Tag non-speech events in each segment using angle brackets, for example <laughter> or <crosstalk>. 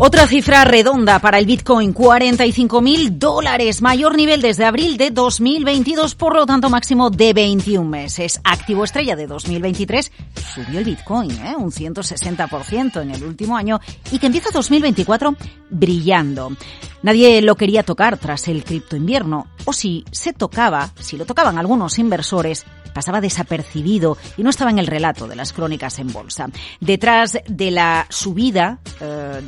Otra cifra redonda para el Bitcoin, 45 mil dólares, mayor nivel desde abril de 2022, por lo tanto máximo de 21 meses. Activo estrella de 2023, subió el Bitcoin, ¿eh? un 160% en el último año y que empieza 2024 brillando. Nadie lo quería tocar tras el cripto invierno, o si se tocaba, si lo tocaban algunos inversores, pasaba desapercibido y no estaba en el relato de las crónicas en bolsa. Detrás de la subida eh,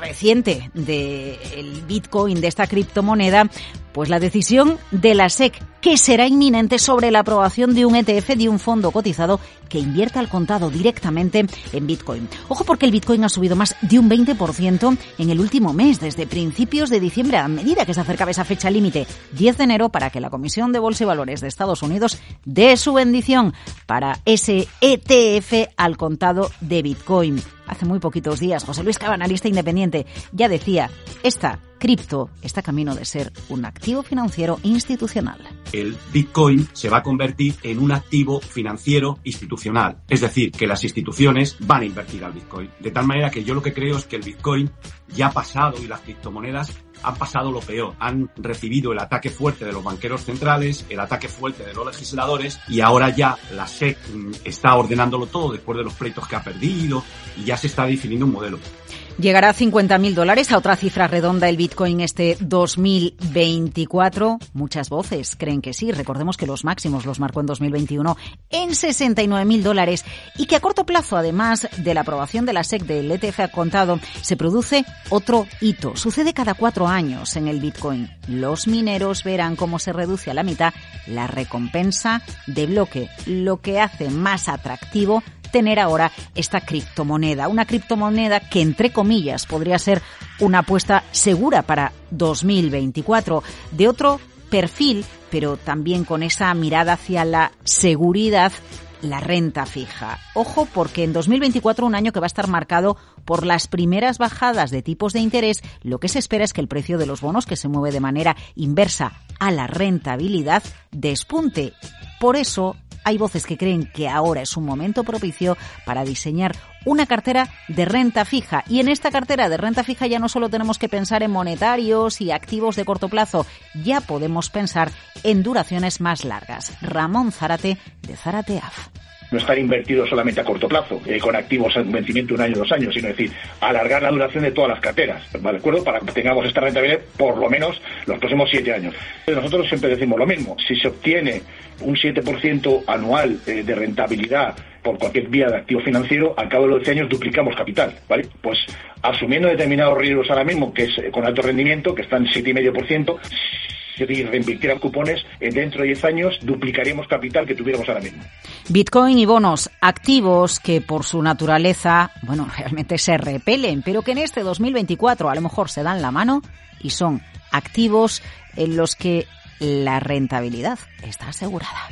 reciente del Bitcoin, de esta criptomoneda, pues la decisión de la SEC, que será inminente sobre la aprobación de un ETF de un fondo cotizado que invierta al contado directamente en Bitcoin. Ojo porque el Bitcoin ha subido más de un 20% en el último mes, desde principios de diciembre, a medida que se acercaba esa fecha límite, 10 de enero, para que la Comisión de Bolsa y Valores de Estados Unidos dé su bendición para ese ETF al contado de Bitcoin. Hace muy poquitos días, José Luis Cava, analista independiente, ya decía, esta cripto está camino de ser un activo financiero institucional. El Bitcoin se va a convertir en un activo financiero institucional. Es decir, que las instituciones van a invertir al Bitcoin. De tal manera que yo lo que creo es que el Bitcoin ya ha pasado y las criptomonedas han pasado lo peor. Han recibido el ataque fuerte de los banqueros centrales, el ataque fuerte de los legisladores y ahora ya la SEC está ordenándolo todo después de los pleitos que ha perdido y ya se está definiendo un modelo. Llegará a 50.000 dólares, a otra cifra redonda el Bitcoin este 2024. Muchas voces creen que sí. Recordemos que los máximos los marcó en 2021 en 69.000 dólares y que a corto plazo, además de la aprobación de la SEC del ETF a contado, se produce otro hito. Sucede cada cuatro años en el Bitcoin. Los mineros verán cómo se reduce a la mitad la recompensa de bloque, lo que hace más atractivo tener ahora esta criptomoneda. Una criptomoneda que, entre comillas, podría ser una apuesta segura para 2024. De otro perfil, pero también con esa mirada hacia la seguridad la renta fija. Ojo porque en 2024, un año que va a estar marcado por las primeras bajadas de tipos de interés, lo que se espera es que el precio de los bonos, que se mueve de manera inversa a la rentabilidad, despunte. Por eso, hay voces que creen que ahora es un momento propicio para diseñar una cartera de renta fija. Y en esta cartera de renta fija ya no solo tenemos que pensar en monetarios y activos de corto plazo, ya podemos pensar en duraciones más largas. Ramón Zárate de Zárate AF no estar invertido solamente a corto plazo, eh, con activos en vencimiento un año, dos años, sino decir, alargar la duración de todas las carteras, ¿de acuerdo? Para que tengamos esta rentabilidad por lo menos los próximos siete años. Nosotros siempre decimos lo mismo, si se obtiene un 7% anual eh, de rentabilidad por cualquier vía de activo financiero, al cabo de los 10 años duplicamos capital, ¿vale? Pues asumiendo determinados riesgos ahora mismo, que es eh, con alto rendimiento, que están 7,5%, si reinvirtieran cupones, dentro de 10 años duplicaríamos capital que tuviéramos ahora mismo. Bitcoin y bonos activos que por su naturaleza, bueno, <laughs> realmente se repelen, pero que en este 2024 a lo mejor se dan la mano y son activos en los que la rentabilidad está asegurada.